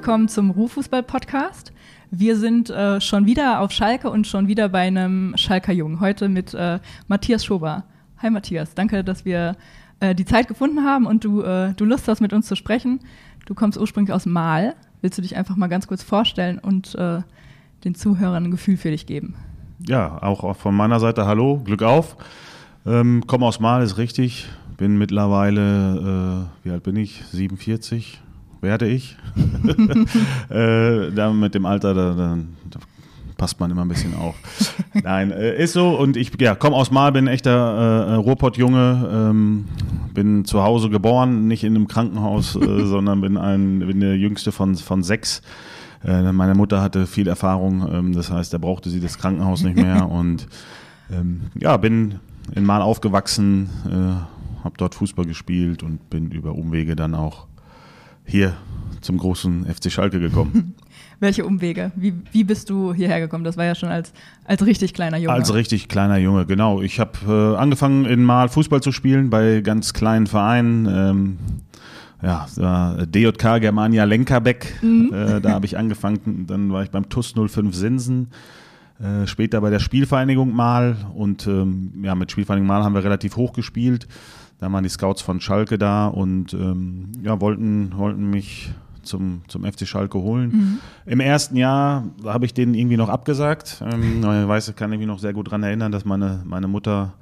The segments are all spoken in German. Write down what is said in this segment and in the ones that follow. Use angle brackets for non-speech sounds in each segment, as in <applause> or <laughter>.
Willkommen zum Ruhfußball-Podcast. Wir sind äh, schon wieder auf Schalke und schon wieder bei einem Schalker Jungen. Heute mit äh, Matthias Schober. Hi Matthias, danke, dass wir äh, die Zeit gefunden haben und du, äh, du Lust hast, mit uns zu sprechen. Du kommst ursprünglich aus Mal. Willst du dich einfach mal ganz kurz vorstellen und äh, den Zuhörern ein Gefühl für dich geben? Ja, auch von meiner Seite Hallo, Glück auf. Ähm, komme aus Mal, ist richtig. Bin mittlerweile, äh, wie alt bin ich? 47 werde ich. <laughs> äh, da mit dem Alter, da, da, da, passt man immer ein bisschen auf. Nein, äh, ist so und ich ja, komme aus Mal, bin ein echter äh, Ruhrpott-Junge, ähm, bin zu Hause geboren, nicht in einem Krankenhaus, äh, <laughs> sondern bin, ein, bin der jüngste von, von sechs. Äh, meine Mutter hatte viel Erfahrung, ähm, das heißt, da brauchte sie das Krankenhaus nicht mehr <laughs> und ähm, ja, bin in Mal aufgewachsen, äh, habe dort Fußball gespielt und bin über Umwege dann auch hier zum großen FC Schalke gekommen. <laughs> Welche Umwege? Wie, wie bist du hierher gekommen? Das war ja schon als, als richtig kleiner Junge. Als richtig kleiner Junge, genau. Ich habe äh, angefangen in Mal Fußball zu spielen bei ganz kleinen Vereinen. Ähm, ja, DJK Germania Lenkerbeck, mhm. äh, da habe ich angefangen. Dann war ich beim TUS 05 Sinsen. Äh, später bei der Spielvereinigung Mal und ähm, ja, mit Spielvereinigung Mal haben wir relativ hoch gespielt. Da waren die Scouts von Schalke da und ähm, ja, wollten, wollten mich zum, zum FC Schalke holen. Mhm. Im ersten Jahr habe ich denen irgendwie noch abgesagt. Ähm, ich weiß, kann ich mich noch sehr gut daran erinnern, dass meine, meine Mutter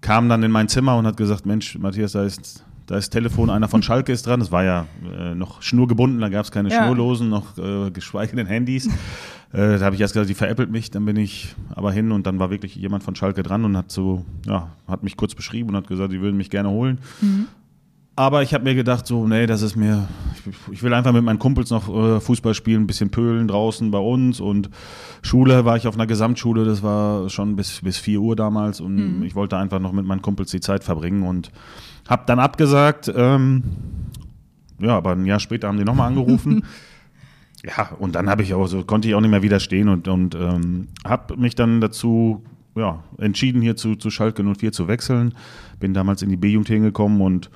kam dann in mein Zimmer und hat gesagt, Mensch, Matthias, da ist, da ist Telefon, einer von Schalke ist dran. Das war ja äh, noch schnurgebunden, da gab es keine ja. Schnurlosen, noch äh, geschweige denn Handys. <laughs> Äh, da habe ich erst gesagt, die veräppelt mich, dann bin ich aber hin und dann war wirklich jemand von Schalke dran und hat so, ja, hat mich kurz beschrieben und hat gesagt, die würden mich gerne holen. Mhm. Aber ich habe mir gedacht, so, nee, das ist mir, ich will einfach mit meinen Kumpels noch äh, Fußball spielen, ein bisschen pölen draußen bei uns und Schule war ich auf einer Gesamtschule, das war schon bis, bis 4 Uhr damals und mhm. ich wollte einfach noch mit meinen Kumpels die Zeit verbringen und habe dann abgesagt. Ähm, ja, aber ein Jahr später haben die nochmal angerufen. <laughs> ja, und dann habe ich auch so, konnte ich auch nicht mehr widerstehen und, und ähm, habe mich dann dazu ja, entschieden, hier zu, zu Schalke 04 zu wechseln. Bin damals in die B-Jugend hingekommen und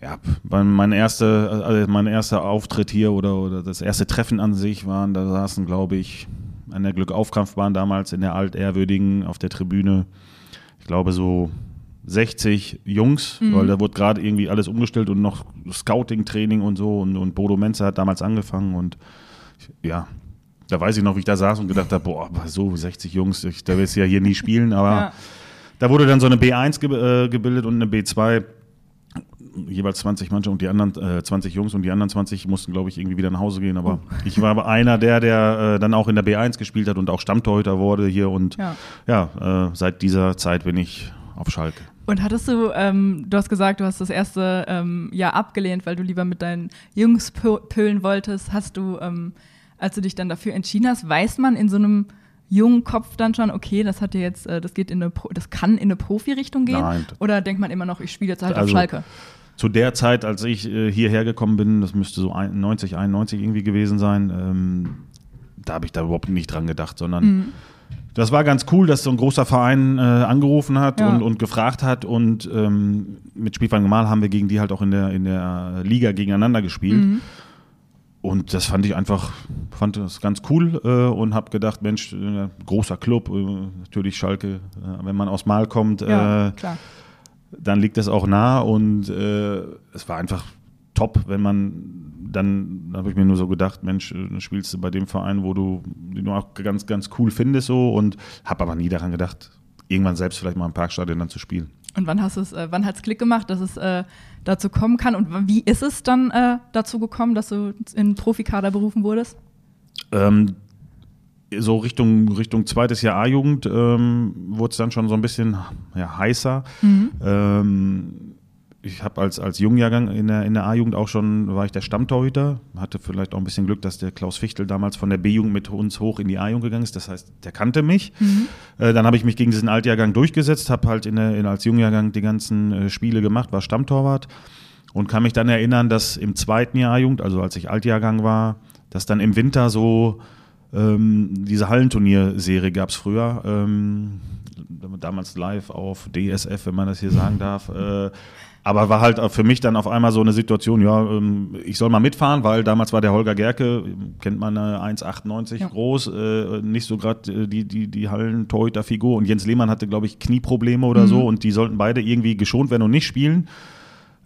ja, mein, erste, also mein erster Auftritt hier oder, oder das erste Treffen an sich waren, da saßen, glaube ich, an der Glückaufkampfbahn damals in der altehrwürdigen auf der Tribüne, ich glaube so 60 Jungs, mhm. weil da wurde gerade irgendwie alles umgestellt und noch Scouting-Training und so und, und Bodo Menze hat damals angefangen und ja, da weiß ich noch, wie ich da saß und gedacht habe, boah, so 60 Jungs, ich, da willst du ja hier nie spielen, aber ja. da wurde dann so eine B1 ge äh, gebildet und eine B2 jeweils 20 Mannschaften und die anderen äh, 20 Jungs und die anderen 20 mussten, glaube ich, irgendwie wieder nach Hause gehen. Aber oh. ich war aber einer der, der äh, dann auch in der B1 gespielt hat und auch Stammtorhüter wurde hier. Und ja, ja äh, seit dieser Zeit bin ich auf Schalke. Und hattest du, ähm, du hast gesagt, du hast das erste ähm, Jahr abgelehnt, weil du lieber mit deinen Jungs pölen wolltest. Hast du, ähm, als du dich dann dafür entschieden hast, weiß man in so einem jungen Kopf dann schon, okay, das hat ja jetzt, äh, das geht in eine, das kann in eine Profi-Richtung gehen? Nein. Oder denkt man immer noch, ich spiele jetzt halt also, auf Schalke? Zu der Zeit, als ich äh, hierher gekommen bin, das müsste so 90, 91 irgendwie gewesen sein, ähm, da habe ich da überhaupt nicht dran gedacht, sondern mhm. das war ganz cool, dass so ein großer Verein äh, angerufen hat ja. und, und gefragt hat und ähm, mit Spielfang Mal haben wir gegen die halt auch in der, in der Liga gegeneinander gespielt. Mhm. Und das fand ich einfach, fand das ganz cool äh, und habe gedacht, Mensch, äh, großer Club, äh, natürlich Schalke, äh, wenn man aus Mal kommt, ja, äh, dann liegt das auch nah und äh, es war einfach top, wenn man dann, habe ich mir nur so gedacht, Mensch, spielst du bei dem Verein, wo du, den du auch ganz, ganz cool findest so und habe aber nie daran gedacht, irgendwann selbst vielleicht mal im Parkstadion dann zu spielen. Und wann hast es, äh, wann hat es Klick gemacht, dass es äh, dazu kommen kann? Und wie ist es dann äh, dazu gekommen, dass du in Profikader berufen wurdest? Ähm, so Richtung, Richtung zweites Jahr A-Jugend ähm, wurde es dann schon so ein bisschen ja, heißer. Mhm. Ähm, ich habe als, als Jungjahrgang in der, in der A-Jugend auch schon, war ich der Stammtorhüter, hatte vielleicht auch ein bisschen Glück, dass der Klaus Fichtel damals von der B-Jugend mit uns hoch in die A-Jugend gegangen ist. Das heißt, der kannte mich. Mhm. Äh, dann habe ich mich gegen diesen Altjahrgang durchgesetzt, habe halt in der, in, als Jungjahrgang die ganzen äh, Spiele gemacht, war Stammtorwart und kann mich dann erinnern, dass im zweiten Jahr A-Jugend, also als ich Altjahrgang war, dass dann im Winter so ähm, diese Hallenturnierserie gab es früher. Ähm, damals live auf DSF, wenn man das hier sagen darf. Äh, aber war halt für mich dann auf einmal so eine Situation, ja, ähm, ich soll mal mitfahren, weil damals war der Holger Gerke, kennt man, 1,98 ja. groß, äh, nicht so gerade äh, die, die, die Hallen-Torhüter-Figur und Jens Lehmann hatte, glaube ich, Knieprobleme oder mhm. so und die sollten beide irgendwie geschont werden und nicht spielen.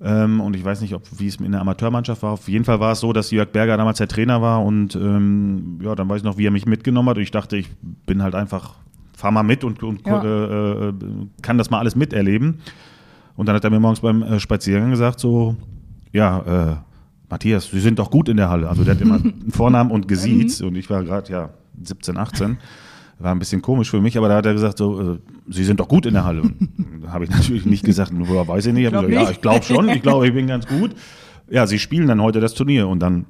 Ähm, und ich weiß nicht, ob wie es in der Amateurmannschaft war. Auf jeden Fall war es so, dass Jörg Berger damals der Trainer war und ähm, ja, dann weiß ich noch, wie er mich mitgenommen hat. Und ich dachte, ich bin halt einfach, fahr mal mit und, und ja. äh, äh, kann das mal alles miterleben. Und dann hat er mir morgens beim äh, Spaziergang gesagt, so, ja, äh, Matthias, Sie sind doch gut in der Halle. Also der hat immer <laughs> einen Vornamen und gesiezt und ich war gerade, ja, 17, 18. War ein bisschen komisch für mich, aber da hat er gesagt, so, äh, Sie sind doch gut in der Halle. habe ich natürlich nicht gesagt, woher weiß ich nicht. Ich glaub gesagt, nicht. Ja, ich glaube schon, ich glaube, ich bin ganz gut. Ja, Sie spielen dann heute das Turnier und dann,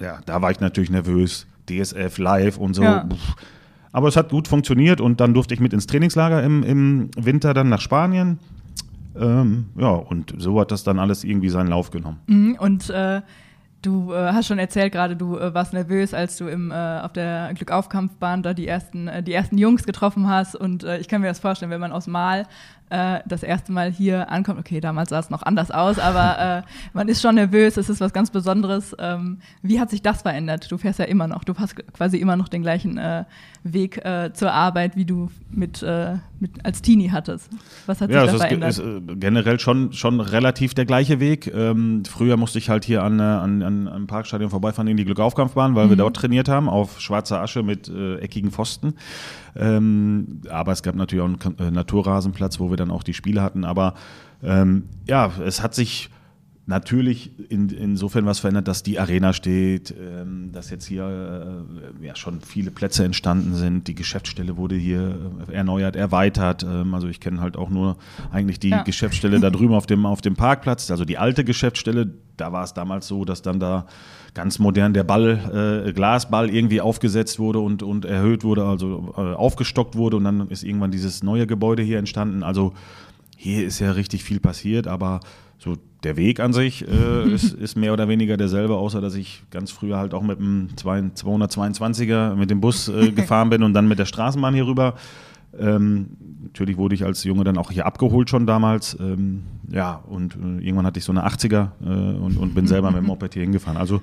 ja, da war ich natürlich nervös. DSF live und so. Ja. Aber es hat gut funktioniert und dann durfte ich mit ins Trainingslager im, im Winter dann nach Spanien. Ähm, ja, und so hat das dann alles irgendwie seinen Lauf genommen. Mhm, und äh, du äh, hast schon erzählt gerade, du äh, warst nervös, als du im, äh, auf der Glückaufkampfbahn da die ersten, äh, die ersten Jungs getroffen hast. Und äh, ich kann mir das vorstellen, wenn man aus Mal äh, das erste Mal hier ankommt. Okay, damals sah es noch anders aus, aber äh, man ist schon nervös, es ist was ganz Besonderes. Ähm, wie hat sich das verändert? Du fährst ja immer noch, du hast quasi immer noch den gleichen äh, Weg äh, zur Arbeit, wie du mit, äh, mit als Teenie hattest. Was hat ja, sich da verändert? Ist, ist äh, generell schon, schon relativ der gleiche Weg. Ähm, früher musste ich halt hier an, an, an einem Parkstadion vorbeifahren in die Glückaufkampfbahn, weil mhm. wir dort trainiert haben, auf schwarzer Asche mit eckigen Pfosten. Ähm, aber es gab natürlich auch einen Naturrasenplatz, wo wir dann auch die Spiele hatten. Aber ähm, ja, es hat sich natürlich in, insofern was verändert, dass die Arena steht, ähm, dass jetzt hier äh, ja schon viele Plätze entstanden sind. Die Geschäftsstelle wurde hier äh, erneuert, erweitert. Ähm, also ich kenne halt auch nur eigentlich die ja. Geschäftsstelle da drüben auf dem, auf dem Parkplatz, also die alte Geschäftsstelle. Da war es damals so, dass dann da ganz modern der Ball, äh, Glasball irgendwie aufgesetzt wurde und, und erhöht wurde, also äh, aufgestockt wurde und dann ist irgendwann dieses neue Gebäude hier entstanden. Also hier ist ja richtig viel passiert, aber so der Weg an sich äh, <laughs> ist, ist, mehr oder weniger derselbe, außer dass ich ganz früher halt auch mit dem 222er mit dem Bus äh, <laughs> gefahren bin und dann mit der Straßenbahn hier rüber. Ähm, natürlich wurde ich als Junge dann auch hier abgeholt schon damals. Ähm, ja, und äh, irgendwann hatte ich so eine 80er äh, und, und, bin selber mit dem Moped hier hingefahren. Also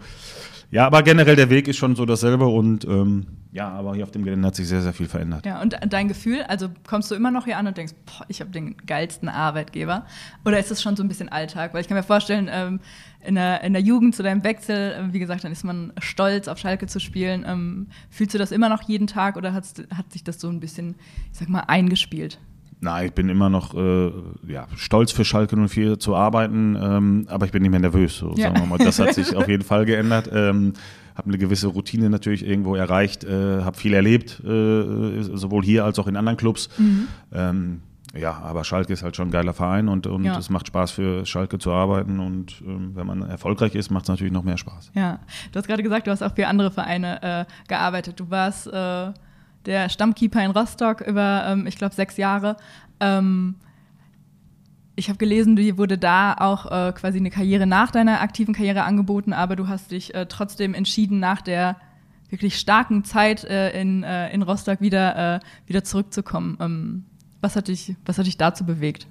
ja, aber generell der Weg ist schon so dasselbe und ähm, ja, aber hier auf dem Gelände hat sich sehr, sehr viel verändert. Ja, und dein Gefühl, also kommst du immer noch hier an und denkst, boah, ich habe den geilsten Arbeitgeber? Oder ist es schon so ein bisschen Alltag? Weil ich kann mir vorstellen, ähm, in, der, in der Jugend zu deinem Wechsel, äh, wie gesagt, dann ist man stolz, auf Schalke zu spielen. Ähm, fühlst du das immer noch jeden Tag oder hat sich das so ein bisschen, ich sag mal, eingespielt? Nein, ich bin immer noch äh, ja, stolz für Schalke 04 zu arbeiten, ähm, aber ich bin nicht mehr nervös. So, ja. sagen wir mal. Das hat sich <laughs> auf jeden Fall geändert. Ähm, habe eine gewisse Routine natürlich irgendwo erreicht, äh, habe viel erlebt, äh, sowohl hier als auch in anderen Clubs. Mhm. Ähm, ja, aber Schalke ist halt schon ein geiler Verein und, und ja. es macht Spaß für Schalke zu arbeiten und ähm, wenn man erfolgreich ist, macht es natürlich noch mehr Spaß. Ja, du hast gerade gesagt, du hast auch für andere Vereine äh, gearbeitet. Du warst äh, der Stammkeeper in Rostock über, ähm, ich glaube, sechs Jahre. Ähm, ich habe gelesen, dir wurde da auch äh, quasi eine Karriere nach deiner aktiven Karriere angeboten, aber du hast dich äh, trotzdem entschieden, nach der wirklich starken Zeit äh, in, äh, in Rostock wieder, äh, wieder zurückzukommen. Ähm, was, hat dich, was hat dich dazu bewegt?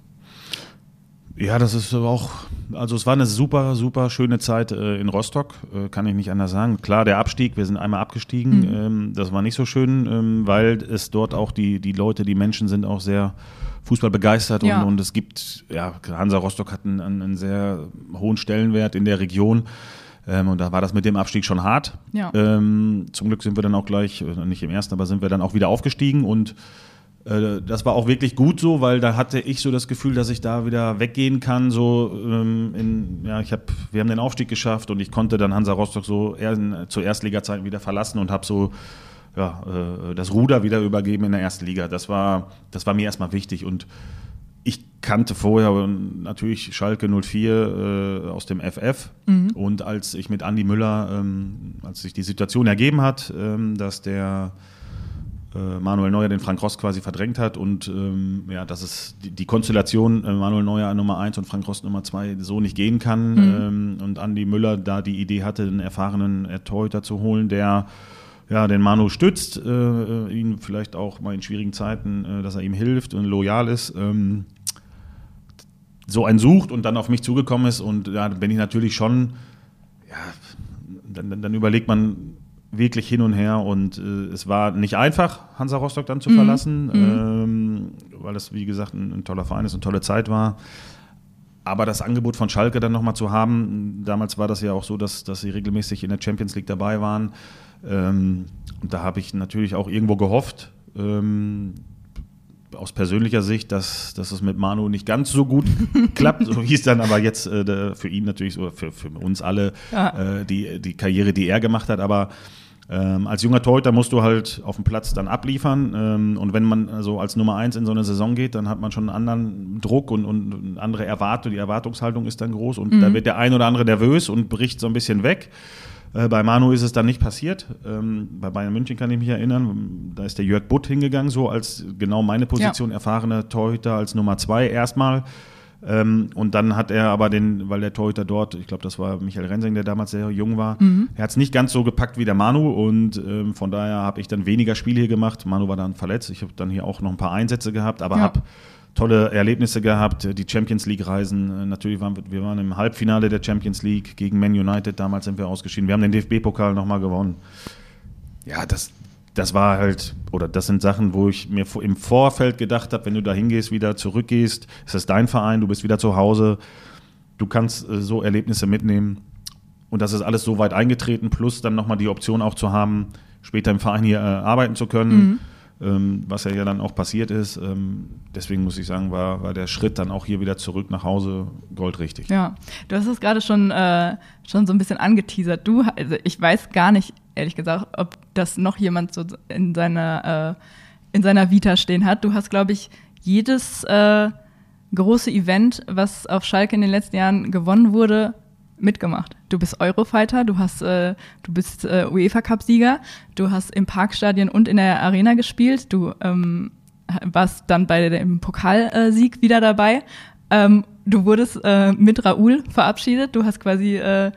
Ja, das ist auch, also es war eine super, super schöne Zeit äh, in Rostock, äh, kann ich nicht anders sagen. Klar, der Abstieg, wir sind einmal abgestiegen, mhm. ähm, das war nicht so schön, ähm, weil es dort auch die, die Leute, die Menschen sind auch sehr Fußball begeistert ja. und, und es gibt, ja, Hansa Rostock hat einen, einen sehr hohen Stellenwert in der Region. Ähm, und da war das mit dem Abstieg schon hart. Ja. Ähm, zum Glück sind wir dann auch gleich, äh, nicht im ersten, aber sind wir dann auch wieder aufgestiegen und das war auch wirklich gut so, weil da hatte ich so das Gefühl, dass ich da wieder weggehen kann. So ähm, in, ja, ich habe, wir haben den Aufstieg geschafft und ich konnte dann Hansa Rostock so eher zur Erstliga-Zeiten wieder verlassen und habe so ja, äh, das Ruder wieder übergeben in der ersten Liga. Das war, das war mir erstmal wichtig und ich kannte vorher natürlich Schalke 04 äh, aus dem FF mhm. und als ich mit Andy Müller, ähm, als sich die Situation ergeben hat, ähm, dass der äh, Manuel Neuer den Frank Ross quasi verdrängt hat und ähm, ja, dass es die, die Konstellation äh, Manuel Neuer Nummer 1 und Frank Ross Nummer 2 so nicht gehen kann mhm. ähm, und Andi Müller da die Idee hatte, einen erfahrenen Torhüter zu holen, der ja, den Manu stützt, äh, ihn vielleicht auch mal in schwierigen Zeiten, äh, dass er ihm hilft und loyal ist. Ähm, so einen sucht und dann auf mich zugekommen ist. Und ja, dann bin ich natürlich schon, ja, dann, dann überlegt man wirklich hin und her und äh, es war nicht einfach, Hansa Rostock dann zu mhm. verlassen, mhm. ähm, weil es, wie gesagt, ein, ein, toller Verein ist und tolle Zeit war. Aber das Angebot von Schalke dann nochmal zu haben, damals war das ja auch so, dass, dass sie regelmäßig in der Champions League dabei waren. Ähm, und da habe ich natürlich auch irgendwo gehofft, ähm, aus persönlicher Sicht, dass, dass es mit Manu nicht ganz so gut <laughs> klappt. So hieß dann aber jetzt äh, für ihn natürlich, so, für, für uns alle, ja. äh, die, die Karriere, die er gemacht hat. Aber ähm, als junger Torhüter musst du halt auf dem Platz dann abliefern. Ähm, und wenn man also als Nummer eins in so eine Saison geht, dann hat man schon einen anderen Druck und, und eine andere Erwartung. Die Erwartungshaltung ist dann groß und mhm. da wird der ein oder andere nervös und bricht so ein bisschen weg. Äh, bei Manu ist es dann nicht passiert. Ähm, bei Bayern München kann ich mich erinnern, da ist der Jörg Butt hingegangen, so als genau meine Position, ja. erfahrener Torhüter als Nummer zwei erstmal. Ähm, und dann hat er aber den, weil der Torhüter dort, ich glaube, das war Michael Rensing, der damals sehr jung war, mhm. er hat es nicht ganz so gepackt wie der Manu und ähm, von daher habe ich dann weniger Spiele hier gemacht. Manu war dann verletzt. Ich habe dann hier auch noch ein paar Einsätze gehabt, aber ja. habe tolle Erlebnisse gehabt. Die Champions League-Reisen, äh, natürlich waren wir, wir waren im Halbfinale der Champions League gegen Man United, damals sind wir ausgeschieden. Wir haben den DFB-Pokal nochmal gewonnen. Ja, das, das war halt, oder das sind Sachen, wo ich mir im Vorfeld gedacht habe, wenn du da hingehst, wieder zurückgehst, ist das dein Verein, du bist wieder zu Hause, du kannst äh, so Erlebnisse mitnehmen. Und das ist alles so weit eingetreten, plus dann nochmal die Option auch zu haben, später im Verein hier äh, arbeiten zu können, mhm. Ähm, was ja, dann auch passiert ist. Ähm, deswegen muss ich sagen, war, war der Schritt dann auch hier wieder zurück nach Hause goldrichtig. Ja, du hast es gerade schon, äh, schon so ein bisschen angeteasert. Du, also ich weiß gar nicht, ehrlich gesagt, ob das noch jemand so in seiner, äh, in seiner Vita stehen hat. Du hast, glaube ich, jedes äh, große Event, was auf Schalke in den letzten Jahren gewonnen wurde, mitgemacht. Du bist Eurofighter, du hast, äh, du bist äh, UEFA Cup Sieger, du hast im Parkstadion und in der Arena gespielt, du ähm, warst dann bei dem Pokalsieg wieder dabei. Ähm, du wurdest äh, mit Raoul verabschiedet, du hast quasi äh,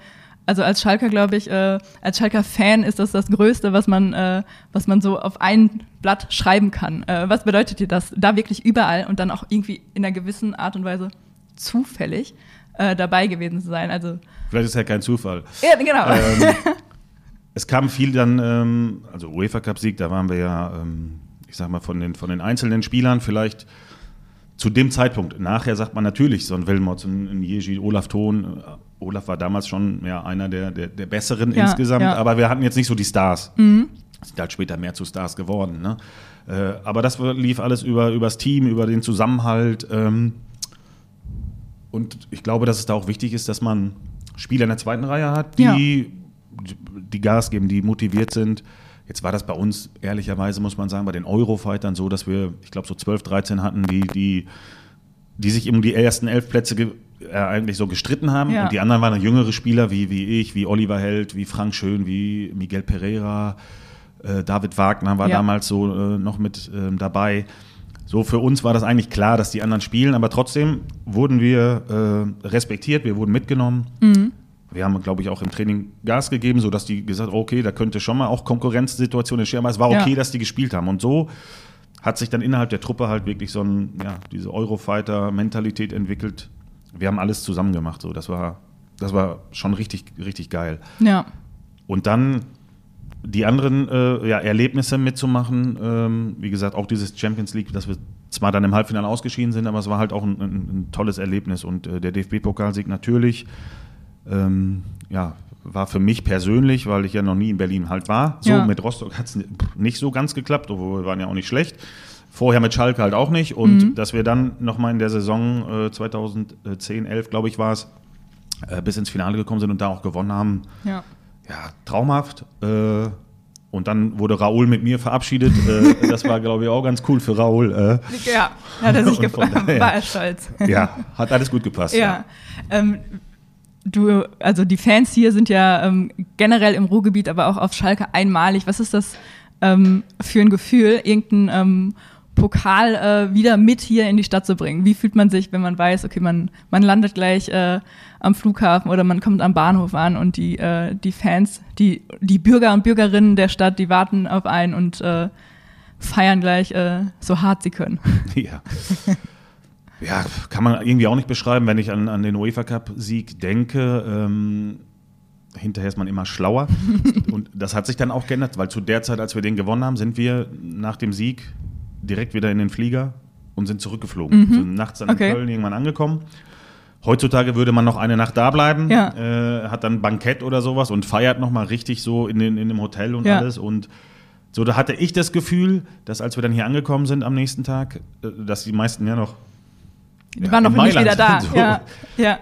also als Schalker glaube ich, äh, als Schalker Fan ist das das Größte, was man, äh, was man so auf ein Blatt schreiben kann. Äh, was bedeutet dir das? Da wirklich überall und dann auch irgendwie in einer gewissen Art und Weise zufällig äh, dabei gewesen zu sein. Also vielleicht ist ja kein Zufall. Ja, genau. Ähm, <laughs> es kam viel dann, ähm, also UEFA Cup Sieg, da waren wir ja, ähm, ich sag mal von den von den einzelnen Spielern vielleicht zu dem Zeitpunkt. Nachher sagt man natürlich, so ein Wilmots, ein, ein Jeji, Olaf Thon. Äh, Olaf war damals schon ja, einer der, der, der Besseren ja, insgesamt, ja. aber wir hatten jetzt nicht so die Stars. Mhm. Sind halt später mehr zu Stars geworden. Ne? Äh, aber das lief alles über das Team, über den Zusammenhalt. Ähm, und ich glaube, dass es da auch wichtig ist, dass man Spieler in der zweiten Reihe hat, die, die Gas geben, die motiviert sind. Jetzt war das bei uns, ehrlicherweise muss man sagen, bei den Eurofightern so, dass wir, ich glaube, so 12, 13 hatten, die, die, die sich um die ersten elf Plätze äh, eigentlich so gestritten haben. Ja. Und die anderen waren jüngere Spieler, wie, wie ich, wie Oliver Held, wie Frank Schön, wie Miguel Pereira, äh, David Wagner war ja. damals so äh, noch mit ähm, dabei. So für uns war das eigentlich klar, dass die anderen spielen, aber trotzdem wurden wir äh, respektiert, wir wurden mitgenommen. Mhm wir haben, glaube ich, auch im Training Gas gegeben, sodass die gesagt haben, okay, da könnte schon mal auch Konkurrenzsituationen entstehen, aber es war okay, ja. dass die gespielt haben. Und so hat sich dann innerhalb der Truppe halt wirklich so ein, ja, diese Eurofighter-Mentalität entwickelt. Wir haben alles zusammen gemacht. So. Das, war, das war schon richtig, richtig geil. Ja. Und dann die anderen äh, ja, Erlebnisse mitzumachen, ähm, wie gesagt, auch dieses Champions League, dass wir zwar dann im Halbfinale ausgeschieden sind, aber es war halt auch ein, ein, ein tolles Erlebnis. Und äh, der DFB-Pokalsieg natürlich ähm, ja, war für mich persönlich, weil ich ja noch nie in Berlin halt war. So, ja. mit Rostock hat es nicht so ganz geklappt, obwohl wir waren ja auch nicht schlecht. Vorher mit Schalke halt auch nicht. Und mhm. dass wir dann nochmal in der Saison äh, 2010, 11, glaube ich, war es, äh, bis ins Finale gekommen sind und da auch gewonnen haben. Ja, ja traumhaft. Äh, und dann wurde Raoul mit mir verabschiedet. Äh, <laughs> das war, glaube ich, auch ganz cool für Raoul. Äh. Ja, hat er sich gefreut, war er stolz. Ja, hat alles gut gepasst. Ja. ja. Ähm, du, also die Fans hier sind ja ähm, generell im Ruhrgebiet, aber auch auf Schalke einmalig. Was ist das ähm, für ein Gefühl, irgendeinen ähm, Pokal äh, wieder mit hier in die Stadt zu bringen? Wie fühlt man sich, wenn man weiß, okay, man, man landet gleich äh, am Flughafen oder man kommt am Bahnhof an und die, äh, die Fans, die, die Bürger und Bürgerinnen der Stadt, die warten auf einen und äh, feiern gleich äh, so hart sie können. <laughs> Ja. Ja, kann man irgendwie auch nicht beschreiben, wenn ich an, an den UEFA Cup-Sieg denke. Ähm, hinterher ist man immer schlauer. <laughs> und das hat sich dann auch geändert, weil zu der Zeit, als wir den gewonnen haben, sind wir nach dem Sieg direkt wieder in den Flieger und sind zurückgeflogen. Mhm. Sind nachts dann okay. in Köln irgendwann angekommen. Heutzutage würde man noch eine Nacht da bleiben, ja. äh, hat dann Bankett oder sowas und feiert nochmal richtig so in, den, in dem Hotel und ja. alles. Und so, da hatte ich das Gefühl, dass als wir dann hier angekommen sind am nächsten Tag, äh, dass die meisten ja noch. Die ja, waren noch nicht wieder da. <laughs> So. Ja. ja.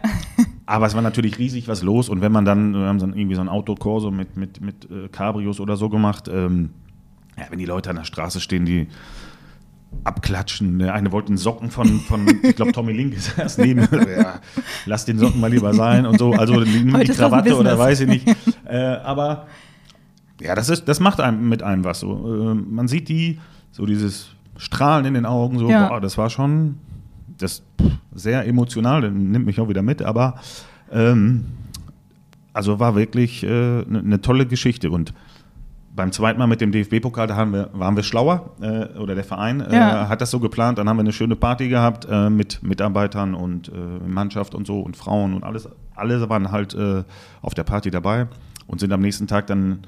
Aber es war natürlich riesig was los und wenn man dann, wir haben dann irgendwie so ein Autokorso mit, mit, mit äh, Cabrios oder so gemacht, ähm, ja, wenn die Leute an der Straße stehen, die abklatschen. Der eine wollte einen Socken von, von ich glaube, Tommy Link ist erst neben. <laughs> Ja, lass den Socken mal lieber sein und so. Also nimm die Krawatte oder weiß ich nicht. <laughs> Äh, aber ja, das, ist, das macht einem mit einem was. So. Äh, man sieht die, so dieses Strahlen in den Augen, so, ja. boah, das war schon das sehr emotional, das nimmt mich auch wieder mit, aber ähm, also war wirklich eine äh, ne, ne tolle Geschichte und beim zweiten Mal mit dem DFB-Pokal, da wir, waren wir schlauer, äh, oder der Verein äh, ja. hat das so geplant. Dann haben wir eine schöne Party gehabt äh, mit Mitarbeitern und äh, Mannschaft und so und Frauen und alles. Alle waren halt äh, auf der Party dabei und sind am nächsten Tag dann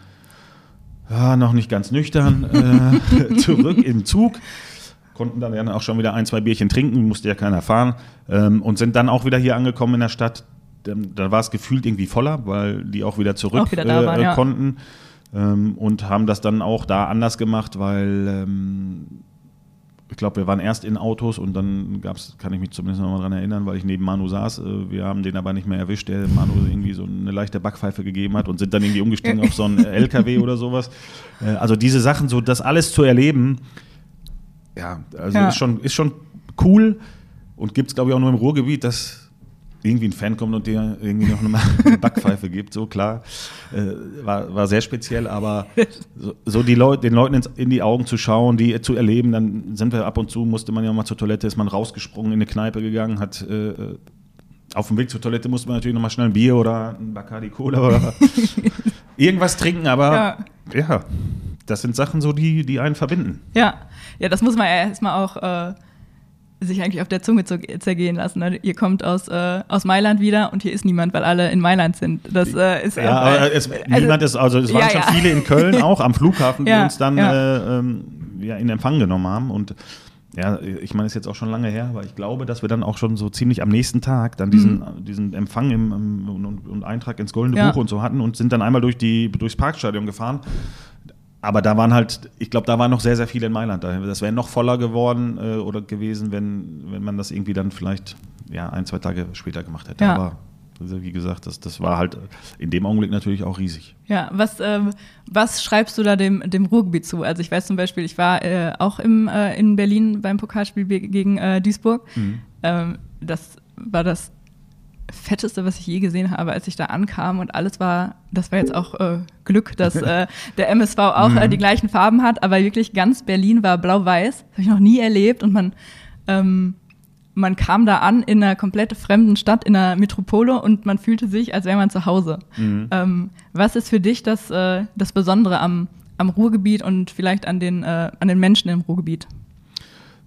ja, noch nicht ganz nüchtern äh, <laughs> zurück im Zug. Konnten dann ja auch schon wieder ein, zwei Bierchen trinken, musste ja keiner fahren. Ähm, und sind dann auch wieder hier angekommen in der Stadt. Da war es gefühlt irgendwie voller, weil die auch wieder zurück auch wieder waren, ja. konnten. Ähm, und haben das dann auch da anders gemacht, weil ähm, ich glaube, wir waren erst in Autos und dann gab es, kann ich mich zumindest noch mal daran erinnern, weil ich neben Manu saß. Äh, wir haben den aber nicht mehr erwischt, der Manu irgendwie so eine leichte Backpfeife gegeben hat und sind dann irgendwie umgestiegen auf so einen LKW <laughs> oder sowas. Äh, also diese Sachen, so das alles zu erleben, ja, also ja. Ist, schon, ist schon cool und gibt es, glaube ich, auch nur im Ruhrgebiet, dass irgendwie ein Fan kommt und dir irgendwie noch eine Backpfeife gibt, so klar. Äh, war, war sehr speziell, aber so, so die Leute, den Leuten ins, in die Augen zu schauen, die zu erleben, dann sind wir ab und zu, musste man ja mal zur Toilette, ist man rausgesprungen, in eine Kneipe gegangen, hat äh, auf dem Weg zur Toilette musste man natürlich nochmal schnell ein Bier oder ein Bacardi Cola oder <laughs> irgendwas trinken, aber ja. ja. das sind Sachen so, die, die einen verbinden. Ja, ja, das muss man ja erstmal auch äh sich eigentlich auf der Zunge zu zergehen lassen. Ne? Ihr kommt aus, äh, aus Mailand wieder und hier ist niemand, weil alle in Mailand sind. Das äh, ist ja, aber es, also, niemand ist, also es waren ja, schon ja. viele in Köln <laughs> auch am Flughafen, die uns dann äh, ähm, ja, in Empfang genommen haben und ja, ich meine, es ist jetzt auch schon lange her, aber ich glaube, dass wir dann auch schon so ziemlich am nächsten Tag dann diesen, mhm. diesen Empfang im, im, und, und, Eintrag ins Goldene Buch und so hatten und sind dann einmal durch die, durchs Parkstadion gefahren aber da waren halt, ich glaube, da waren noch sehr, sehr viele in Mailand. Das wäre noch voller geworden äh, oder gewesen, wenn, wenn man das irgendwie dann vielleicht ja, ein, zwei Tage später gemacht hätte. Ja. Aber also wie gesagt, das, das war halt in dem Augenblick natürlich auch riesig. Ja, was, ähm, was schreibst du da dem, dem Ruhrgebiet zu? Also ich weiß zum Beispiel, ich war äh, auch im, äh, in Berlin beim Pokalspiel gegen äh, Duisburg. Mhm. Ähm, das war das Fetteste, was ich je gesehen habe, als ich da ankam und alles war, das war jetzt auch äh, Glück, dass <laughs> äh, der MSV auch äh, die gleichen Farben hat, aber wirklich ganz Berlin war blau-weiß. Das habe ich noch nie erlebt und man, ähm, man kam da an in einer komplett fremden Stadt, in einer Metropole und man fühlte sich, als wäre man zu Hause. Mhm. Ähm, was ist für dich das, äh, das Besondere am, am Ruhrgebiet und vielleicht an den, äh, an den Menschen im Ruhrgebiet?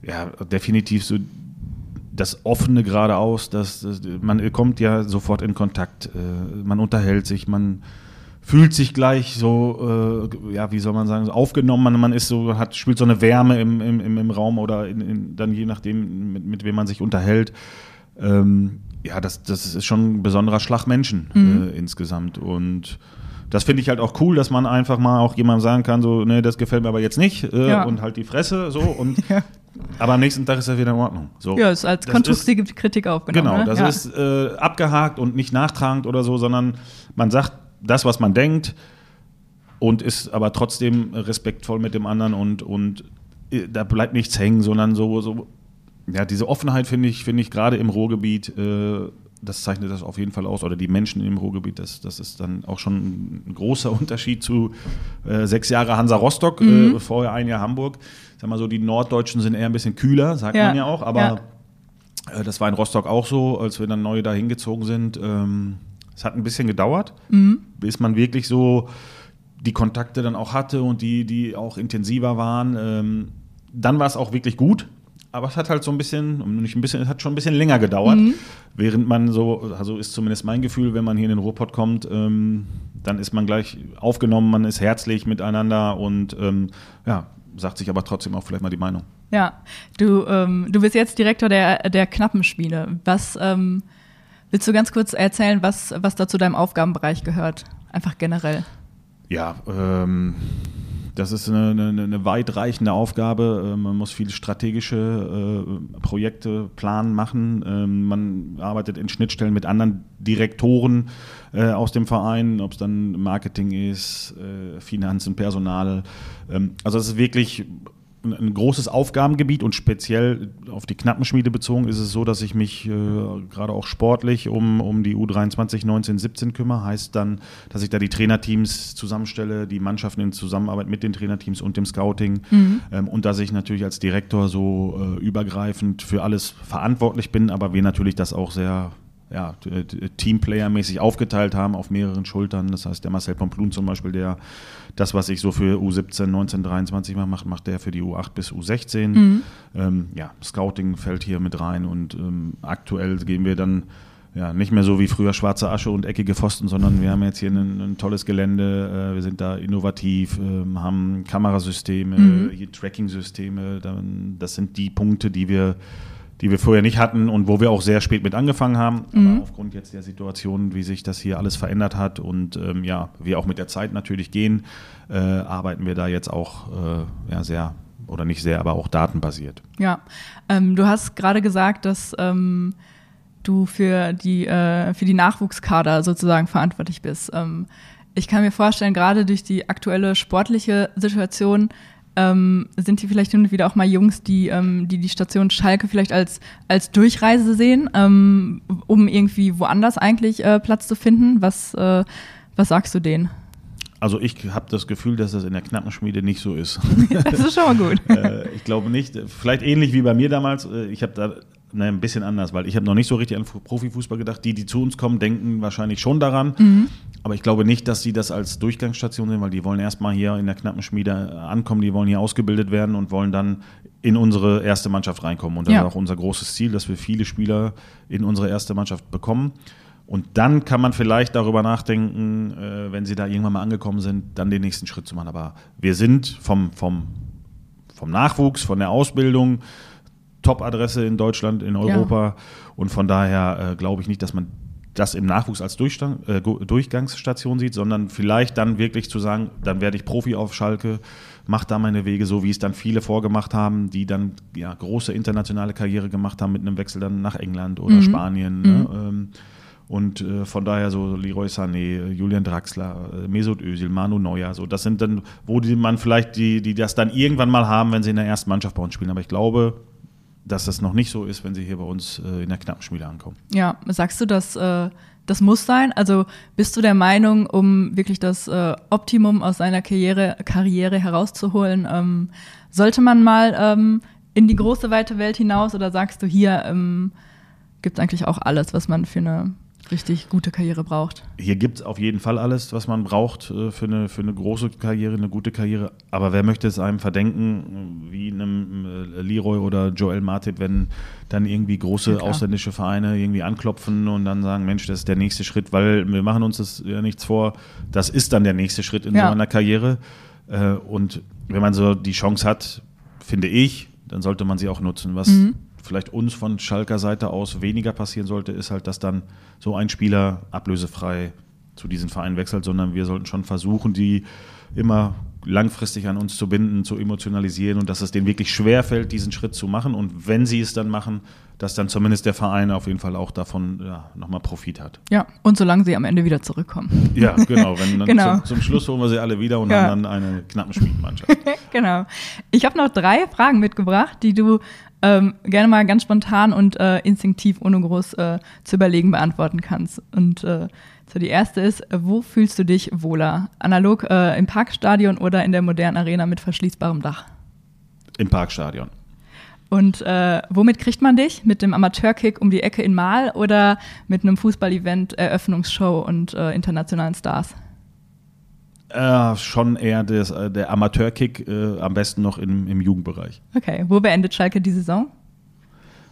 Ja, definitiv so das offene geradeaus, das, das, man kommt ja sofort in Kontakt, äh, man unterhält sich, man fühlt sich gleich so, äh, ja, wie soll man sagen, so aufgenommen, man, man ist so, hat, spürt so eine Wärme im, im, im Raum oder in, in, dann je nachdem, mit, mit wem man sich unterhält. Ähm, ja, das, das ist schon ein besonderer Schlag Menschen mhm. äh, insgesamt und das finde ich halt auch cool, dass man einfach mal auch jemandem sagen kann, so, nee, das gefällt mir aber jetzt nicht äh, ja. und halt die Fresse so und <laughs> ja. aber am nächsten Tag ist er wieder in Ordnung. So. Ja, ist als konstruktive Kritik aufgenommen. Genau, ne? das ja. ist äh, abgehakt und nicht nachtragend oder so, sondern man sagt das, was man denkt und ist aber trotzdem respektvoll mit dem anderen und, und äh, da bleibt nichts hängen, sondern so, so ja, diese Offenheit finde ich, finde ich gerade im Ruhrgebiet äh, das zeichnet das auf jeden Fall aus. Oder die Menschen im Ruhrgebiet, das, das ist dann auch schon ein großer <laughs> Unterschied zu äh, sechs Jahre Hansa Rostock, äh, mhm. äh, vorher ein Jahr Hamburg. Sag mal so, die Norddeutschen sind eher ein bisschen kühler, sagt ja. man ja auch, aber ja. Äh, das war in Rostock auch so, als wir dann neu da hingezogen sind. Ähm, es hat ein bisschen gedauert, mhm. bis man wirklich so die Kontakte dann auch hatte und die, die auch intensiver waren. Ähm, dann war es auch wirklich gut. Aber es hat halt so ein bisschen, nicht ein bisschen, es hat schon ein bisschen länger gedauert. Mhm. Während man so, also ist zumindest mein Gefühl, wenn man hier in den Ruhrpott kommt, ähm, dann ist man gleich aufgenommen, man ist herzlich miteinander und ähm, ja, sagt sich aber trotzdem auch vielleicht mal die Meinung. Ja, du, ähm, du bist jetzt Direktor der, der Knappenspiele. Was ähm, willst du ganz kurz erzählen, was, was da zu deinem Aufgabenbereich gehört? Einfach generell. Ja, ähm, das ist eine, eine, eine weitreichende Aufgabe. Äh, man muss viele strategische äh, Projekte planen, machen. Ähm, man arbeitet in Schnittstellen mit anderen Direktoren äh, aus dem Verein, ob es dann Marketing ist, äh, Finanzen, Personal. Ähm, also es ist wirklich ein großes Aufgabengebiet und speziell auf die Knappenschmiede bezogen ist es so, dass ich mich äh, gerade auch sportlich um, um die U23 19, 17 kümmere. Heißt dann, dass ich da die Trainerteams zusammenstelle, die Mannschaften in Zusammenarbeit mit den Trainerteams und dem Scouting mhm. ähm, und dass ich natürlich als Direktor so äh, übergreifend für alles verantwortlich bin, aber wir natürlich das auch sehr ja, Teamplayer-mäßig aufgeteilt haben auf mehreren Schultern. Das heißt, der Marcel Pomplun zum Beispiel, der das, was ich so für U17, 19, 23 mache, macht der für die U8 bis U16. Mhm. Ähm, ja, Scouting fällt hier mit rein und ähm, aktuell gehen wir dann ja, nicht mehr so wie früher schwarze Asche und eckige Pfosten, sondern wir haben jetzt hier ein, ein tolles Gelände, äh, wir sind da innovativ, äh, haben Kamerasysteme, mhm. Tracking-Systeme, das sind die Punkte, die wir die wir vorher nicht hatten und wo wir auch sehr spät mit angefangen haben. Mhm. Aber aufgrund jetzt der Situation, wie sich das hier alles verändert hat und ähm, ja, wir auch mit der Zeit natürlich gehen, äh, arbeiten wir da jetzt auch äh, ja, sehr oder nicht sehr, aber auch datenbasiert. Ja, ähm, du hast gerade gesagt, dass ähm, du für die, äh, für die Nachwuchskader sozusagen verantwortlich bist. Ähm, ich kann mir vorstellen, gerade durch die aktuelle sportliche Situation ähm, sind hier vielleicht hin und wieder auch mal Jungs, die ähm, die, die Station Schalke vielleicht als, als Durchreise sehen, ähm, um irgendwie woanders eigentlich äh, Platz zu finden? Was, äh, was sagst du denen? Also ich habe das Gefühl, dass das in der Knappenschmiede nicht so ist. <laughs> das ist schon mal gut. äh, ich glaube nicht. Vielleicht ähnlich wie bei mir damals. Äh, ich habe da ne, ein bisschen anders, weil ich habe noch nicht so richtig an Profifußball gedacht. Die, die zu uns kommen, denken wahrscheinlich schon daran. Mhm. Aber ich glaube nicht, dass sie das als Durchgangsstation sehen, weil die wollen erstmal hier in der knappen Schmiede ankommen, die wollen hier ausgebildet werden und wollen dann in unsere erste Mannschaft reinkommen. Und das ja. ist auch unser großes Ziel, dass wir viele Spieler in unsere erste Mannschaft bekommen. Und dann kann man vielleicht darüber nachdenken, äh, wenn sie da irgendwann mal angekommen sind, dann den nächsten Schritt zu machen. Aber wir sind vom, vom, vom Nachwuchs, von der Ausbildung, Top-Adresse in Deutschland, in Europa. Ja. Und von daher äh, glaube ich nicht, dass man das im Nachwuchs als Durchstand, äh, Durchgangsstation sieht, sondern vielleicht dann wirklich zu sagen, dann werde ich Profi auf Schalke, mache da meine Wege, so wie es dann viele vorgemacht haben, die dann ja große internationale Karriere gemacht haben mit einem Wechsel dann nach England oder mhm. Spanien. Ne? Mhm. Ähm, und äh, von daher so Leroy Sané, Julian Draxler, äh, Mesut Özil, Manu Neuer, so das sind dann, wo die man vielleicht die, die das dann irgendwann mal haben, wenn sie in der ersten Mannschaft bei uns spielen. Aber ich glaube, dass das noch nicht so ist, wenn sie hier bei uns äh, in der Knappenschmiede ankommen. Ja, sagst du, dass äh, das muss sein? Also bist du der Meinung, um wirklich das äh, Optimum aus seiner Karriere, Karriere herauszuholen, ähm, sollte man mal ähm, in die große weite Welt hinaus oder sagst du, hier ähm, gibt es eigentlich auch alles, was man für eine richtig gute Karriere braucht. Hier gibt es auf jeden Fall alles, was man braucht äh, für, eine, für eine große Karriere, eine gute Karriere. Aber wer möchte es einem verdenken, wie einem äh, Leroy oder Joel Martit, wenn dann irgendwie große ja, ausländische Vereine irgendwie anklopfen und dann sagen, Mensch, das ist der nächste Schritt, weil wir machen uns das ja nichts vor. Das ist dann der nächste Schritt in ja. so einer Karriere. Äh, und wenn man so die Chance hat, finde ich, dann sollte man sie auch nutzen. Was mhm vielleicht uns von Schalker Seite aus weniger passieren sollte, ist halt, dass dann so ein Spieler ablösefrei zu diesen Vereinen wechselt, sondern wir sollten schon versuchen, die immer langfristig an uns zu binden, zu emotionalisieren und dass es denen wirklich schwer fällt, diesen Schritt zu machen. Und wenn sie es dann machen, dass dann zumindest der Verein auf jeden Fall auch davon ja, nochmal Profit hat. Ja, und solange sie am Ende wieder zurückkommen. Ja, genau. Wenn <laughs> dann genau. Zum, zum, Schluss holen wir sie alle wieder und ja. haben dann eine knappen Spielmannschaft. <laughs> genau. Ich habe noch drei Fragen mitgebracht, die du ähm, gerne mal ganz spontan und äh, instinktiv, ohne groß äh, zu überlegen, beantworten kannst. Und äh, so die erste ist, wo fühlst du dich wohler? Analog äh, im Parkstadion oder in der modernen Arena mit verschließbarem Dach? Im Parkstadion. Und äh, womit kriegt man dich? Mit dem Amateurkick um die Ecke in Mal oder mit einem Fußballevent, Eröffnungsshow und äh, internationalen Stars? Äh, schon eher des, äh, der Amateurkick, äh, am besten noch im, im Jugendbereich. Okay, wo beendet Schalke die Saison?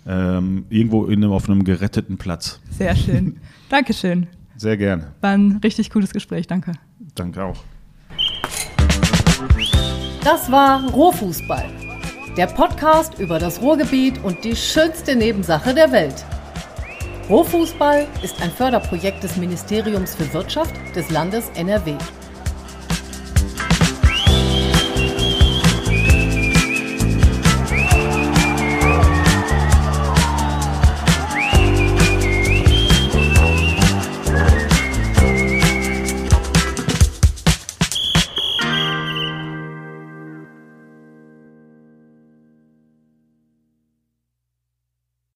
ähm, irgendwo in, auf einem geretteten Platz. Sehr schön. <laughs> Dankeschön. Sehr gerne. War ein richtig cooles Gespräch. Danke. Danke auch. Das war Rohfußball. Der Podcast über das Ruhrgebiet und die schönste Nebensache der Welt. Rohfußball ist ein Förderprojekt des Ministeriums für Wirtschaft des Landes NRW.